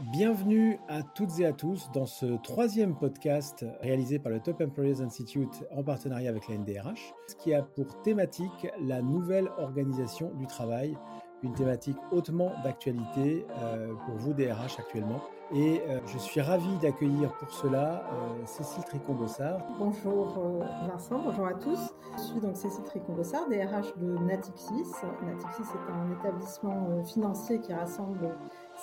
Bienvenue à toutes et à tous dans ce troisième podcast réalisé par le Top Employers Institute en partenariat avec la NDRH, ce qui a pour thématique la nouvelle organisation du travail, une thématique hautement d'actualité euh, pour vous DRH actuellement. Et euh, je suis ravi d'accueillir pour cela euh, Cécile Tricon-Bossard. Bonjour Vincent, bonjour à tous. Je suis donc Cécile Tricon-Bossard, DRH de Natixis. Natixis est un établissement financier qui rassemble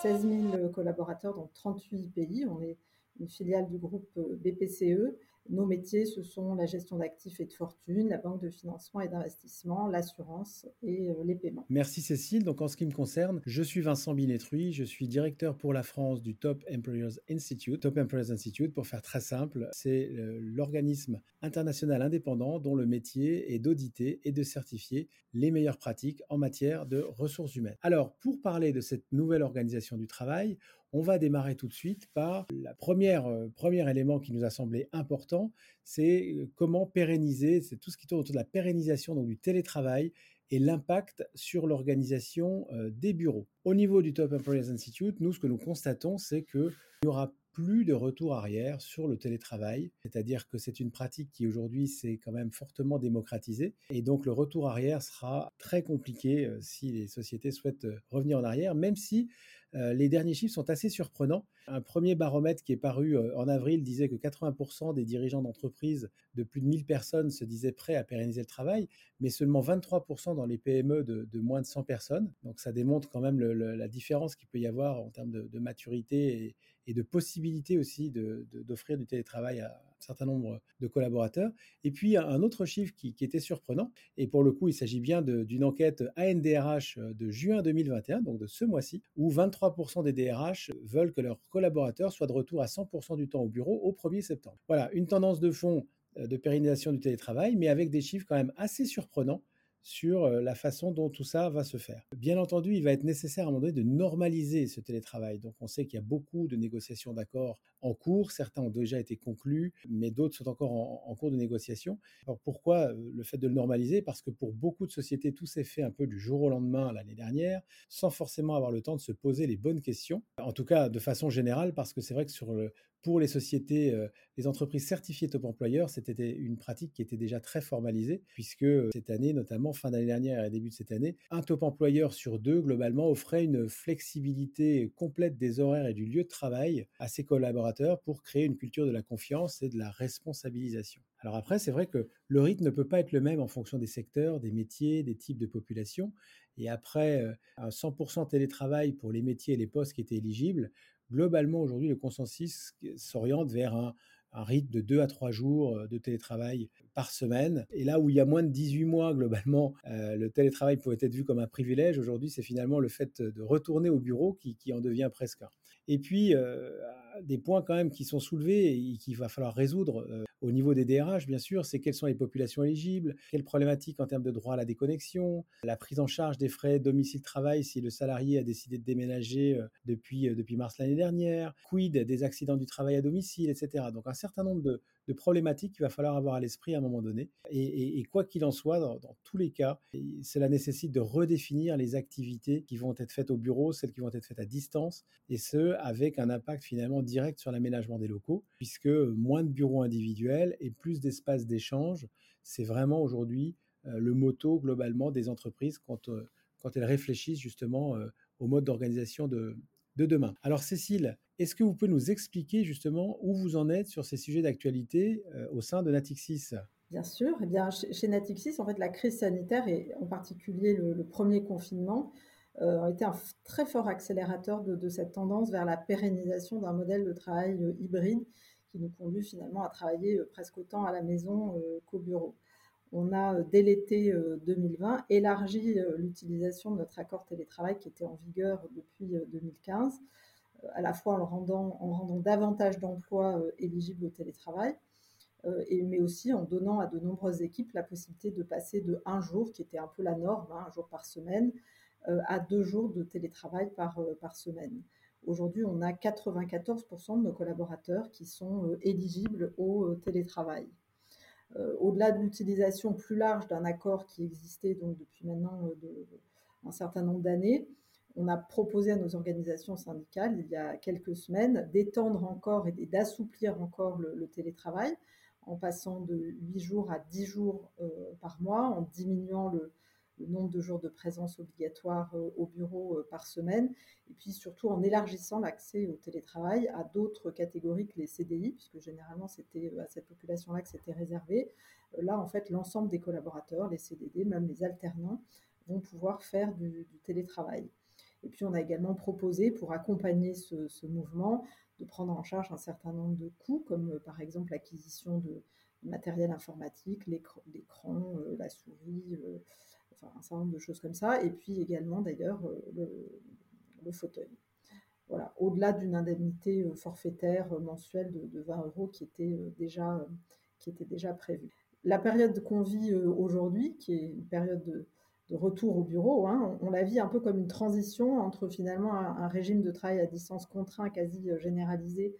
16 000 collaborateurs dans 38 pays. On est une filiale du groupe euh, BPCE. Nos métiers, ce sont la gestion d'actifs et de fortune, la banque de financement et d'investissement, l'assurance et euh, les paiements. Merci Cécile. Donc en ce qui me concerne, je suis Vincent Binetruy, je suis directeur pour la France du Top Employers Institute. Top Employers Institute, pour faire très simple, c'est euh, l'organisme international indépendant dont le métier est d'auditer et de certifier les meilleures pratiques en matière de ressources humaines. Alors pour parler de cette nouvelle organisation du travail, on va démarrer tout de suite par le première, euh, premier élément qui nous a semblé important, c'est euh, comment pérenniser, c'est tout ce qui tourne autour de la pérennisation donc, du télétravail et l'impact sur l'organisation euh, des bureaux. Au niveau du Top Employers Institute, nous, ce que nous constatons, c'est qu'il y aura plus de retour arrière sur le télétravail, c'est-à-dire que c'est une pratique qui aujourd'hui s'est quand même fortement démocratisée et donc le retour arrière sera très compliqué euh, si les sociétés souhaitent revenir en arrière, même si les derniers chiffres sont assez surprenants. Un premier baromètre qui est paru en avril disait que 80% des dirigeants d'entreprises de plus de 1000 personnes se disaient prêts à pérenniser le travail, mais seulement 23% dans les PME de, moins de 100 personnes. Donc ça démontre quand même la différence qu'il peut y avoir en termes de, maturité et, et de possibilité aussi d'offrir du télétravail à un certain nombre de collaborateurs. Et puis un autre chiffre qui, était surprenant, et pour le coup il s'agit bien d'une enquête ANDRH de juin 2021, donc de ce mois-ci, où 23% des DRH veulent que leurs collaborateurs soient de retour à 100% du temps au bureau au 1er septembre. Voilà, une tendance de fond euh, de pérennisation du télétravail, mais avec des chiffres quand même assez surprenants sur la façon dont tout ça va se faire. Bien entendu, il va être nécessaire à un moment donné de normaliser ce télétravail. Donc on sait qu'il y a beaucoup de négociations d'accords en cours, certains ont déjà été conclus, mais d'autres sont encore en, cours de négociation. Alors pourquoi euh, le fait de le normaliser? Parce que pour beaucoup de sociétés, tout s'est fait un peu du jour au lendemain l'année dernière, sans forcément avoir le temps de se poser les bonnes questions. En tout cas, de façon générale, parce que c'est vrai que pour les sociétés, euh, les entreprises certifiées top employeur, c'était une pratique qui était déjà très formalisée, puisque cette année, notamment fin d'année dernière et début de cette année, un top employeur sur deux, globalement, offrait une flexibilité complète des horaires et du lieu de travail à ses collaborateurs pour créer une culture de la confiance et de la responsabilisation. Alors après, c'est vrai que le rythme ne peut pas être le même en fonction des secteurs, des métiers, des types de population. Et après, euh, un 100% télétravail pour les métiers et les postes qui étaient éligibles, globalement, aujourd'hui, le consensus s'oriente vers un, rythme de 2 à 3 jours euh, de télétravail par semaine. Et là où il y a moins de 18 mois, globalement, euh, le télétravail pouvait être vu comme un privilège. Aujourd'hui, c'est finalement le fait de retourner au bureau qui, en devient presque un. Et puis, des points quand même qui sont soulevés et qu'il va falloir résoudre au niveau des DRH, bien sûr, c'est quelles sont les populations éligibles, quelles problématiques en termes de droit à la déconnexion, la prise en charge des frais domicile-travail si le salarié a décidé de déménager depuis, depuis mars l'année dernière, quid des accidents du travail à domicile, etc. Donc un certain nombre de, de problématiques qu'il va falloir avoir à l'esprit à un moment donné. Et, quoi qu'il en soit, dans, tous les cas, cela nécessite de redéfinir les activités qui vont être faites au bureau, celles qui vont être faites à distance, et ce, avec un impact finalement direct sur l'aménagement des locaux, puisque moins de bureaux individuels et plus d'espaces d'échange, c'est vraiment aujourd'hui euh, le motto globalement des entreprises quand, euh, quand elles réfléchissent justement euh, au mode d'organisation de, de demain. Alors Cécile, est-ce que vous pouvez nous expliquer justement où vous en êtes sur ces sujets d'actualité euh, au sein de Natixis? Bien sûr. Eh bien, chez, Natixis, en fait, la crise sanitaire et en particulier le, premier confinement euh, ont été un très fort accélérateur de, cette tendance vers la pérennisation d'un modèle de travail euh, hybride qui nous conduit finalement à travailler presque autant à la maison qu'au bureau. On a, dès l'été 2020, élargi l'utilisation de notre accord télétravail qui était en vigueur depuis 2015 euh, à la fois en rendant, en rendant davantage d'emplois euh, éligibles au télétravail, euh, mais aussi en donnant à de nombreuses équipes la possibilité de passer de un jour, qui était un peu la norme, hein, un jour par semaine, à deux jours de télétravail par semaine. Aujourd'hui, on a 94% de nos collaborateurs qui sont éligibles au télétravail. Au-delà de l'utilisation plus large d'un accord qui existait donc depuis maintenant de, un certain nombre d'années, on a proposé à nos organisations syndicales il y a quelques semaines d'étendre encore et d'assouplir encore le, télétravail en passant de 8 jours à 10 jours euh, par mois, en diminuant le, nombre de jours de présence obligatoire euh, au bureau euh, par semaine, et puis surtout en élargissant l'accès au télétravail à d'autres catégories que les CDI, puisque généralement c'était à cette population-là que c'était réservé. Là, en fait, l'ensemble des collaborateurs, les CDD, même les alternants, vont pouvoir faire du télétravail. Et puis on a également proposé, pour accompagner ce, mouvement, de prendre en charge un certain nombre de coûts, comme euh, par exemple l'acquisition de, matériel informatique, l'écran, euh, la souris, euh, un certain nombre de choses comme ça, et puis également d'ailleurs le, fauteuil. Voilà, au-delà d'une indemnité forfaitaire mensuelle de, de, 20 euros qui était déjà, qui était déjà prévue. La période qu'on vit aujourd'hui, qui est une période de, retour au bureau. Hein. On, la vit un peu comme une transition entre finalement un, régime de travail à distance contraint quasi euh, généralisé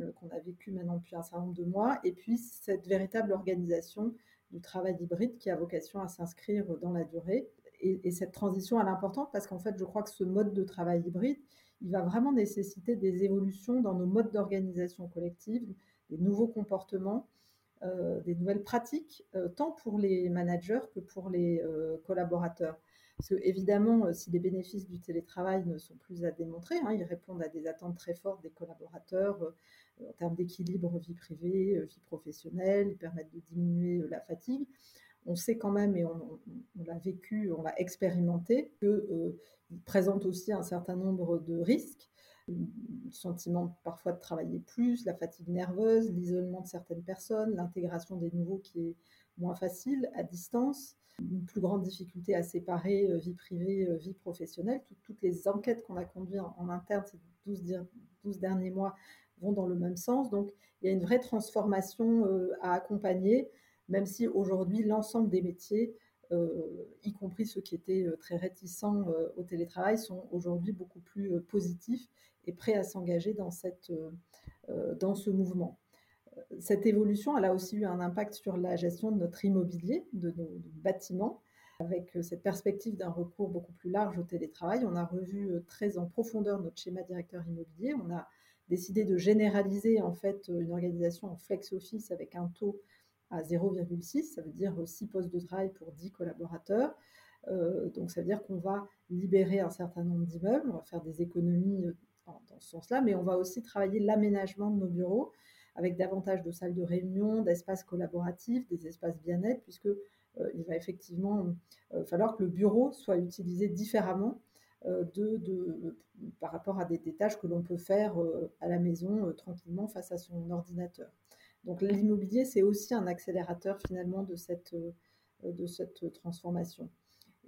euh, qu'on a vécu maintenant depuis un certain nombre de mois, et puis cette véritable organisation du travail hybride qui a vocation à s'inscrire dans la durée. Et, cette transition, elle est importante parce qu'en fait, je crois que ce mode de travail hybride, il va vraiment nécessiter des évolutions dans nos modes d'organisation collective, des nouveaux comportements euh, des nouvelles pratiques, euh, tant pour les managers que pour les euh, collaborateurs. Parce que, évidemment, si les bénéfices du télétravail ne sont plus à démontrer, hein, ils répondent à des attentes très fortes des collaborateurs en termes d'équilibre vie privée, vie professionnelle, ils permettent de diminuer la fatigue. On sait quand même, et on, l'a vécu, on l'a expérimenté, qu'ils présentent aussi un certain nombre de risques le sentiment parfois de travailler plus, la fatigue nerveuse, l'isolement de certaines personnes, l'intégration des nouveaux qui est moins facile à distance, une plus grande difficulté à séparer euh, vie privée, euh, vie professionnelle. toutes les enquêtes qu'on a conduites en, interne ces 12, 12, derniers mois vont dans le même sens. Donc il y a une vraie transformation euh, à accompagner, même si aujourd'hui l'ensemble des métiers y compris ceux qui étaient très réticents au télétravail, sont aujourd'hui beaucoup plus positifs et prêt à s'engager dans, cette, euh, euh, dans ce mouvement. Cette évolution, elle a aussi eu un impact sur la gestion de notre immobilier, de nos bâtiments. Avec euh, cette perspective d'un recours beaucoup plus large au télétravail, on a revu très en profondeur notre schéma directeur immobilier. On a décidé de généraliser en fait une organisation en flex office avec un taux à 0,6, ça veut dire 6 postes de travail pour 10 collaborateurs. donc ça veut dire qu'on va libérer un certain nombre d'immeubles, on va faire des économies dans ce sens-là, mais on va aussi travailler l'aménagement de nos bureaux avec davantage de salles de réunion, d'espaces collaboratifs, des espaces bien-être, puisque euh, il va effectivement euh, falloir que le bureau soit utilisé différemment euh, de, par rapport à des, tâches que l'on peut faire à la maison tranquillement face à son ordinateur. Donc l'immobilier, c'est aussi un accélérateur finalement de cette, de cette transformation.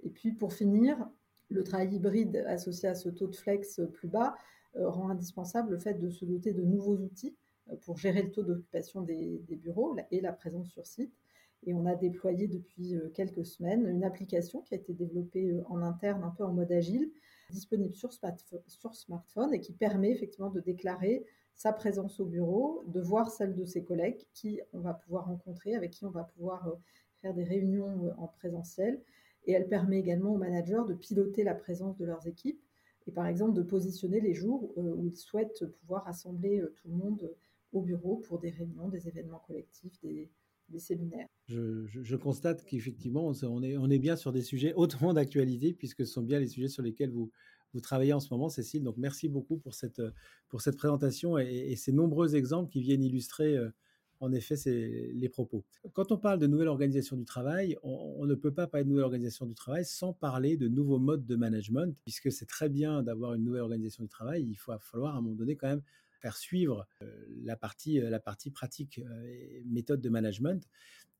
Et puis pour finir, le travail hybride associé à ce taux de flex plus bas euh, rend indispensable le fait de se doter de nouveaux outils euh, pour gérer le taux d'occupation des, bureaux et la présence sur site. Et on a déployé depuis euh, quelques semaines une application qui a été développée en interne, un peu en mode agile, disponible sur, smartphone et qui permet effectivement de déclarer sa présence au bureau, de voir celle de ses collègues qui on va pouvoir rencontrer, avec qui on va pouvoir faire des réunions en présentiel. Et elle permet également aux managers de piloter la présence de leurs équipes et par exemple de positionner les jours euh, où ils souhaitent pouvoir rassembler euh, tout le monde euh, au bureau pour des réunions, des événements collectifs, des, séminaires. Je, constate qu'effectivement, on est, on bien sur des sujets hautement d'actualité, puisque ce sont bien les sujets sur lesquels vous, travaillez en ce moment, Cécile. Donc merci beaucoup pour cette, présentation et, ces nombreux exemples qui viennent illustrer en effet, les propos. Quand on parle de nouvelle organisation du travail, on, ne peut pas parler de nouvelle organisation du travail sans parler de nouveaux modes de management, puisque c'est très bien d'avoir une nouvelle organisation du travail. Il faut falloir à un moment donné quand même faire suivre euh, la partie, euh, la partie pratique euh, et méthode de management.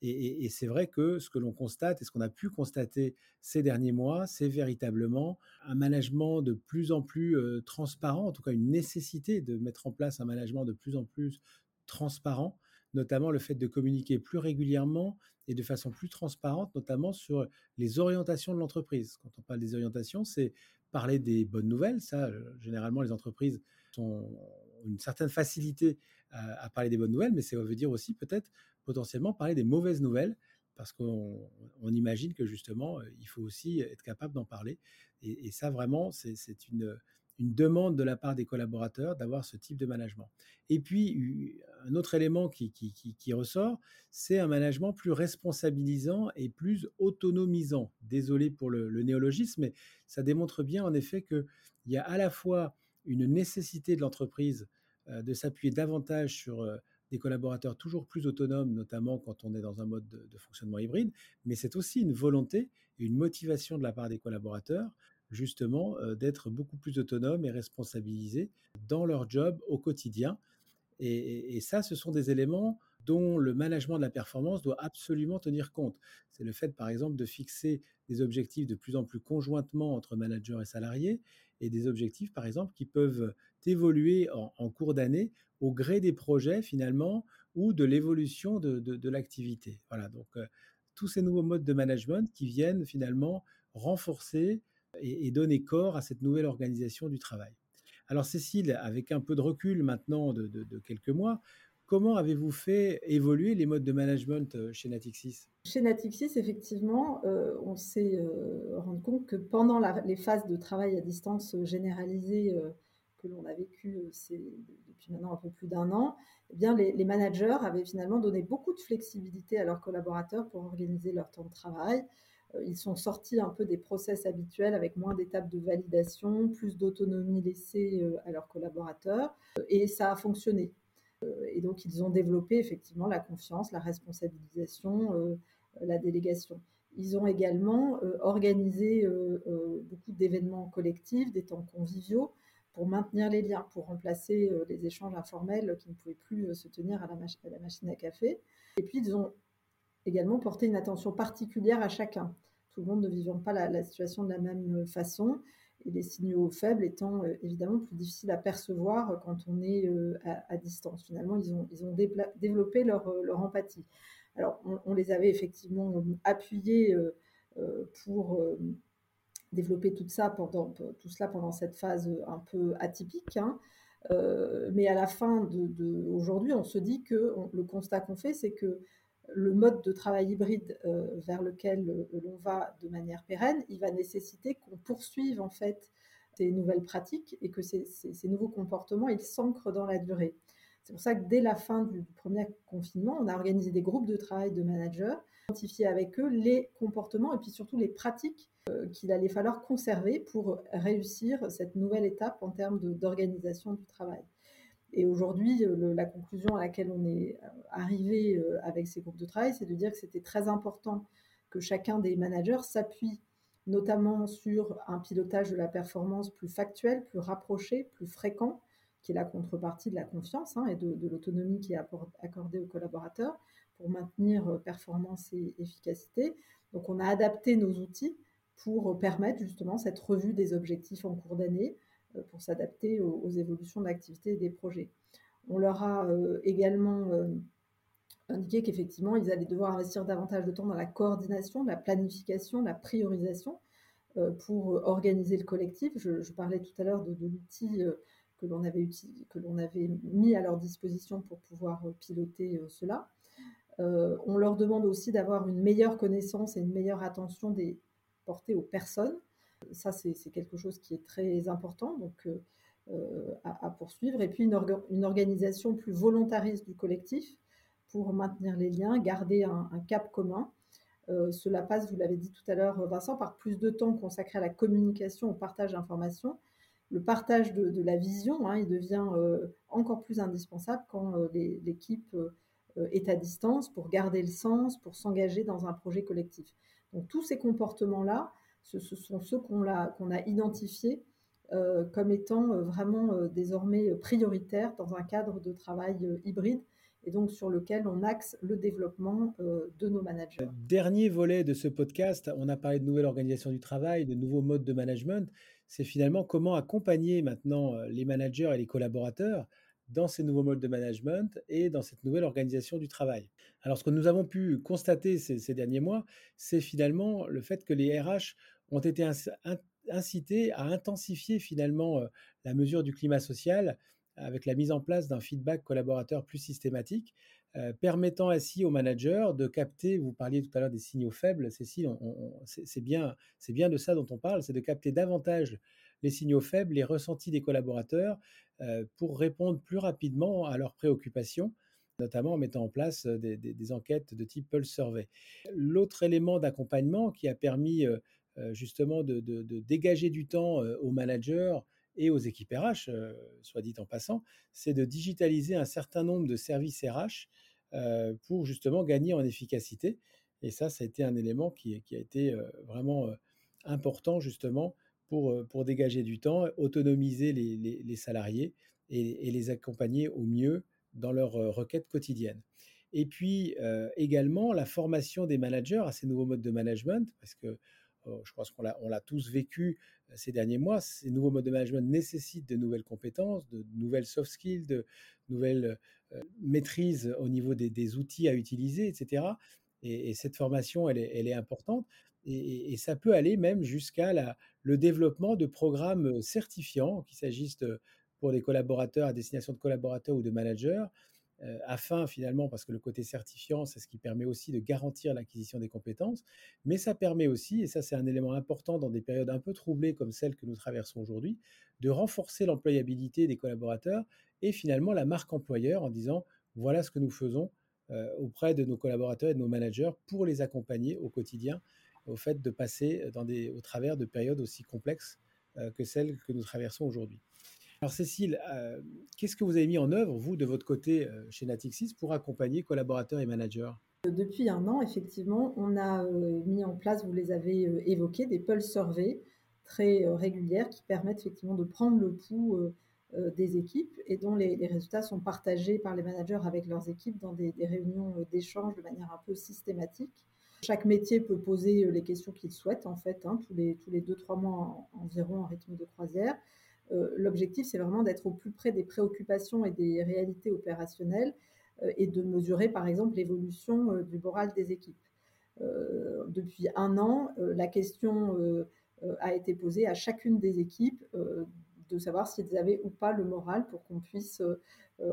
Et, c'est vrai que ce que l'on constate et ce qu'on a pu constater ces derniers mois, c'est véritablement un management de plus en plus transparent, en tout cas une nécessité de mettre en place un management de plus en plus transparent notamment le fait de communiquer plus régulièrement et de façon plus transparente, notamment sur les orientations de l'entreprise. Quand on parle des orientations, c'est parler des bonnes nouvelles. Ça, généralement, les entreprises ont une certaine facilité à, parler des bonnes nouvelles, mais ça veut dire aussi peut-être potentiellement parler des mauvaises nouvelles parce qu'on imagine que justement, euh, il faut aussi être capable d'en parler. Et, ça, vraiment, c'est une, demande de la part des collaborateurs d'avoir ce type de management. Et puis, un autre élément qui, qui, ressort, c'est un management plus responsabilisant et plus autonomisant. Désolé pour le, néologisme, mais ça démontre bien en effet qu'il y a à la fois une nécessité de l'entreprise de s'appuyer davantage sur des collaborateurs toujours plus autonomes, notamment quand on est dans un mode de, fonctionnement hybride, mais c'est aussi une volonté et une motivation de la part des collaborateurs justement d'être beaucoup plus autonomes et responsabilisés dans leur job au quotidien. Et, ça, ce sont des éléments dont le management de la performance doit absolument tenir compte. C'est le fait, par exemple, de fixer des objectifs de plus en plus conjointement entre managers et salariés, et des objectifs, par exemple, qui peuvent évoluer en, cours d'année au gré des projets, finalement, ou de l'évolution de, l'activité. Voilà, donc euh, tous ces nouveaux modes de management qui viennent finalement renforcer et, donner corps à cette nouvelle organisation du travail. Alors Cécile, avec un peu de recul maintenant de, quelques mois, comment avez-vous fait évoluer les modes de management euh, chez Natixis? Chez Natixis, effectivement, euh, on s'est euh, rendu compte que pendant les phases de travail à distance généralisées que l'on a vécues depuis maintenant un peu plus d'un an, eh bien, les, les, managers avaient finalement donné beaucoup de flexibilité à leurs collaborateurs pour organiser leur temps de travail, ils sont sortis un peu des process habituels avec moins d'étapes de validation, plus d'autonomie laissée à leurs collaborateurs, et ça a fonctionné. Et donc, ils ont développé effectivement la confiance, la responsabilisation, la délégation. Ils ont également organisé beaucoup d'événements collectifs, des temps conviviaux pour maintenir les liens, pour remplacer les échanges informels qui ne pouvaient plus se tenir à la, machine à café. Et puis, ils ont également porter une attention particulière à chacun, tout le monde ne vivant pas la, situation de la même façon, et les signaux faibles étant euh, évidemment plus difficiles à percevoir quand on est euh, à, distance. Finalement, ils ont, ils ont développé leur, euh, leur, empathie. Alors, on, les avait effectivement appuyés pour développer tout ça pendant tout cela pendant cette phase un peu atypique. Hein. mais à la fin de, on se dit que le constat qu'on fait, c'est que le mode de travail hybride euh, vers lequel euh, l'on va de manière pérenne, il va nécessiter qu'on poursuive en fait ces nouvelles pratiques et que ces, nouveaux comportements, ils s'ancrent dans la durée. C'est pour ça que dès la fin du, premier confinement, on a organisé des groupes de travail de managers, identifier avec eux les comportements et puis surtout les pratiques euh, qu'il allait falloir conserver pour réussir cette nouvelle étape en termes d'organisation du travail. Et aujourd'hui, euh, la conclusion à laquelle on est euh, arrivé euh, avec ces groupes de travail, c'est de dire que c'était très important que chacun des managers s'appuie notamment sur un pilotage de la performance plus factuel, plus rapproché, plus fréquent, qui est la contrepartie de la confiance hein, et de, l'autonomie qui est accordée aux collaborateurs pour maintenir performance et efficacité. Donc on a adapté nos outils pour permettre justement cette revue des objectifs en cours d'année, pour s'adapter aux, évolutions et des projets. On leur a euh, également euh, indiqué qu'effectivement, ils allaient devoir investir davantage de temps dans la coordination, la planification, la priorisation pour organiser le collectif. Je, parlais tout à l'heure de, l'outil que l'on avait, mis à leur disposition pour pouvoir piloter cela. on leur demande aussi d'avoir une meilleure connaissance et une meilleure attention portée aux personnes, ça, c'est quelque chose qui est très important donc, euh, euh, à, poursuivre. Et puis, une, organisation plus volontariste du collectif pour maintenir les liens, garder un, cap commun. Euh, cela passe, vous l'avez dit tout à l'heure, Vincent, par plus de temps consacré à la communication, au partage d'informations. Le partage de, la vision, hein, il devient encore plus indispensable quand l'équipe est à distance pour garder le sens, pour s'engager dans un projet collectif. Donc tous ces comportements-là, ce, sont ceux qu'on a, identifiés euh, comme étant euh, vraiment euh, désormais prioritaires dans un cadre de travail hybride et donc sur lequel on axe le développement de nos managers. Dernier volet de ce podcast, on a parlé de nouvelle organisation du travail, de nouveaux modes de management. C'est finalement comment accompagner maintenant les managers et les collaborateurs dans ces nouveaux modes de management et dans cette nouvelle organisation du travail. Alors ce que nous avons pu constater ces, derniers mois, c'est finalement le fait que les RH ont été incités à intensifier finalement euh, la mesure du climat social avec la mise en place d'un feedback collaborateur plus systématique, permettant ainsi aux managers de capter, vous parliez tout à l'heure des signaux faibles, Cécile, c'est bien de ça dont on parle, c'est de capter davantage les signaux faibles, les ressentis des collaborateurs pour répondre plus rapidement à leurs préoccupations notamment en mettant en place des, enquêtes de type Pulse Survey. L'autre élément d'accompagnement qui a permis justement de, dégager du temps aux managers et aux équipes RH, soit dit en passant, c'est de digitaliser un certain nombre de services RH pour justement gagner en efficacité. Et ça, ça a été un élément qui, a été vraiment important justement pour, dégager du temps, autonomiser les, salariés et, les accompagner au mieux dans leurs requêtes quotidiennes. Et puis également la formation des managers à ces nouveaux modes de management, parce que je pense qu'on l'a tous vécu ces derniers mois, ces nouveaux modes de management nécessitent de nouvelles compétences, de nouvelles soft skills, de nouvelles maîtrises au niveau des, outils à utiliser, etc. Et, cette formation, elle est importante. Et, ça peut aller même jusqu'à le développement de programmes certifiants, qu'il s'agisse pour des collaborateurs à destination de collaborateurs ou de managers, afin finalement, parce que le côté certifiant, c'est ce qui permet aussi de garantir l'acquisition des compétences, mais ça permet aussi, et ça c'est un élément important dans des périodes un peu troublées comme celles que nous traversons aujourd'hui, de renforcer l'employabilité des collaborateurs et finalement la marque employeur en disant voilà ce que nous faisons auprès de nos collaborateurs et de nos managers pour les accompagner au quotidien au fait de passer au travers de périodes aussi complexes euh, que celles que nous traversons aujourd'hui. Alors Cécile, euh, qu'est-ce que vous avez mis en œuvre, vous, de votre côté, euh, chez Natixis, pour accompagner collaborateurs et managers? Depuis un an, effectivement, on a mis en place, vous les avez évoqués, des pulse surveys très régulières qui permettent effectivement de prendre le pouls des équipes et dont les, résultats sont partagés par les managers avec leurs équipes dans des, réunions d'échange de manière un peu systématique. Chaque métier peut poser les questions qu'il souhaite, en fait, hein, tous les, tous les deux, trois mois environ en rythme de croisière. Euh, l'objectif, c'est vraiment d'être au plus près des préoccupations et des réalités opérationnelles euh, et de mesurer, par exemple, l'évolution euh, du moral des équipes. depuis un an, la question a été posée à chacune des équipes de savoir s'ils avaient ou pas le moral pour qu'on puisse,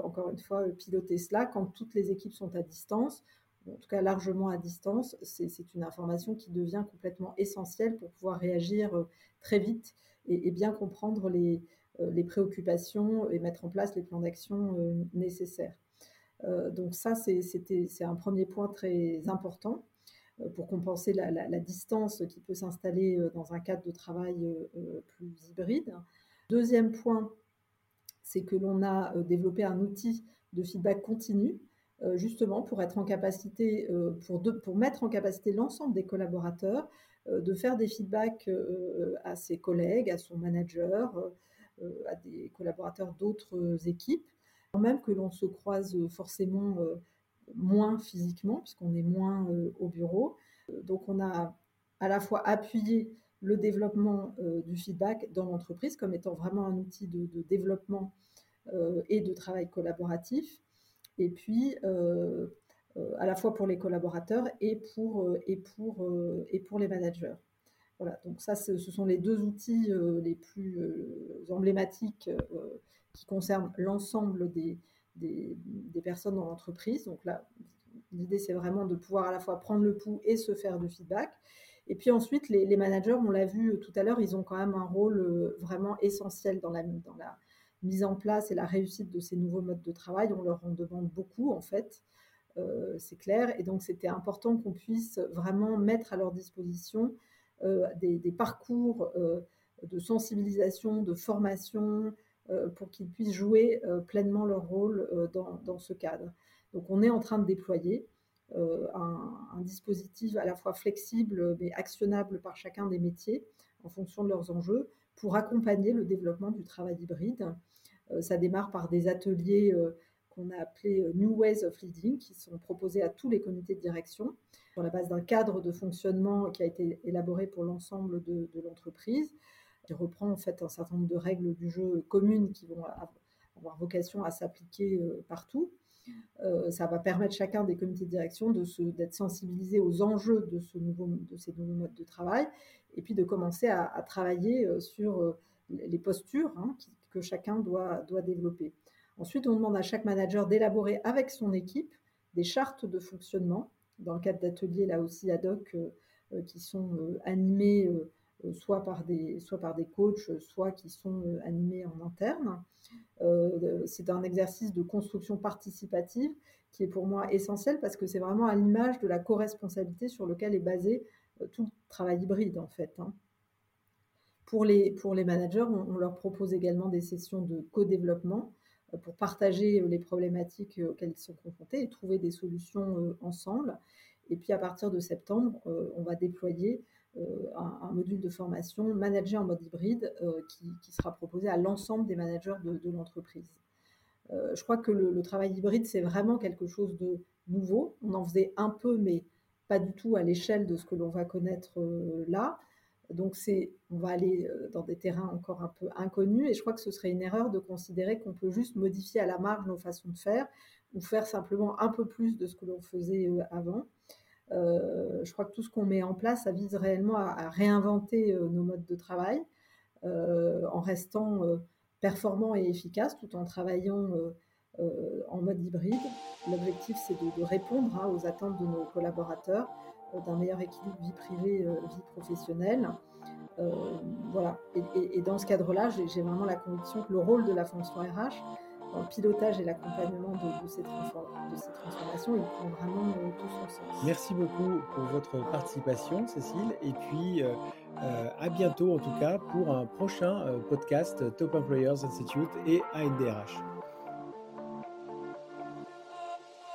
encore une fois, piloter cela quand toutes les équipes sont à distance, en tout cas largement à distance. C'est une information qui devient complètement essentielle pour pouvoir réagir très vite et, bien comprendre les, euh, les, préoccupations et mettre en place les plans d'action euh, nécessaires. Euh, donc ça, c'est un premier point très important pour compenser la, distance qui peut s'installer dans un cadre de travail plus hybride. Deuxième point, c'est que l'on a développé un outil de feedback continu, justement pour être en capacité, pour, de, pour mettre en capacité l'ensemble des collaborateurs euh, de faire des feedbacks euh, à ses collègues, à son manager, euh, à des collaborateurs d'autres équipes, même que l'on se croise forcément moins physiquement, puisqu'on est moins au bureau. Donc on a à la fois appuyé le développement du feedback dans l'entreprise comme étant vraiment un outil de, développement et de travail collaboratif. Et puis, euh, à la fois pour les collaborateurs et pour, euh, et pour, euh, et pour les managers. Voilà, donc ça, ce sont les deux outils les plus emblématiques qui concernent l'ensemble des, des, personnes dans l'entreprise. Donc là, l'idée, c'est vraiment de pouvoir à la fois prendre le pouls et se faire du feedback. Et puis ensuite, les, managers, on l'a vu tout à l'heure, ils ont quand même un rôle vraiment essentiel dans la, dans la mise en place et la réussite de ces nouveaux modes de travail. On leur en demande beaucoup, en fait. Euh, c'est clair. Et donc, c'était important qu'on puisse vraiment mettre à leur disposition euh, des, parcours euh, de sensibilisation, de formation, pour qu'ils puissent jouer pleinement leur rôle dans, ce cadre. Donc, on est en train de déployer un, un, dispositif à la fois flexible mais actionnable par chacun des métiers en fonction de leurs enjeux pour accompagner le développement du travail hybride. ça démarre par des ateliers qu'on a appelé euh, New Ways of Leading, qui sont proposés à tous les comités de direction sur la base d'un cadre de fonctionnement qui a été élaboré pour l'ensemble de, l'entreprise, qui reprend en fait un certain nombre de règles du jeu communes qui vont avoir vocation à s'appliquer euh, partout. Euh, ça va permettre chacun des comités de direction d'être sensibilisé aux enjeux de, ces nouveaux modes de travail et puis de commencer à, travailler sur les postures hein, que chacun doit, doit développer. Ensuite, on demande à chaque manager d'élaborer avec son équipe des chartes de fonctionnement dans le cadre d'ateliers là aussi ad hoc qui sont animés soit par des soit par des coachs, soit qui sont animés en interne. c'est un exercice de construction participative qui est pour moi essentiel parce que c'est vraiment à l'image de la co-responsabilité sur lequel est basé tout le travail hybride en fait. Hein. Pour les, pour les managers, on, leur propose également des sessions de co-développement euh, pour partager euh, les problématiques euh, auxquelles ils sont confrontés et trouver des solutions ensemble. Et puis à partir de septembre, on va déployer un, module de formation managé en mode hybride qui, sera proposé à l'ensemble des managers de, l'entreprise. je crois que le, le travail hybride, c'est vraiment quelque chose de nouveau. On en faisait un peu, mais pas du tout à l'échelle de ce que l'on va connaître là. Donc on va aller euh, dans des terrains encore un peu inconnus et je crois que ce serait une erreur de considérer qu'on peut juste modifier à la marge nos façons de faire ou faire simplement un peu plus de ce que l'on faisait euh, avant. Euh, je crois que tout ce qu'on met en place, vise réellement à, réinventer nos modes de travail en restant performant et efficace tout en travaillant en mode hybride. L'objectif, c'est de, répondre hein, aux attentes de nos collaborateurs euh, d'un meilleur équilibre vie privée, euh, vie professionnelle. Euh, voilà. Et, dans ce cadre-là, j'ai vraiment la conviction que le rôle de la fonction RH dans le pilotage et l'accompagnement de, ces transformations, il prend vraiment tout son sens. Merci beaucoup pour votre participation, Cécile, et puis à bientôt en tout cas pour un prochain podcast Top Employers Institute et ANDRH.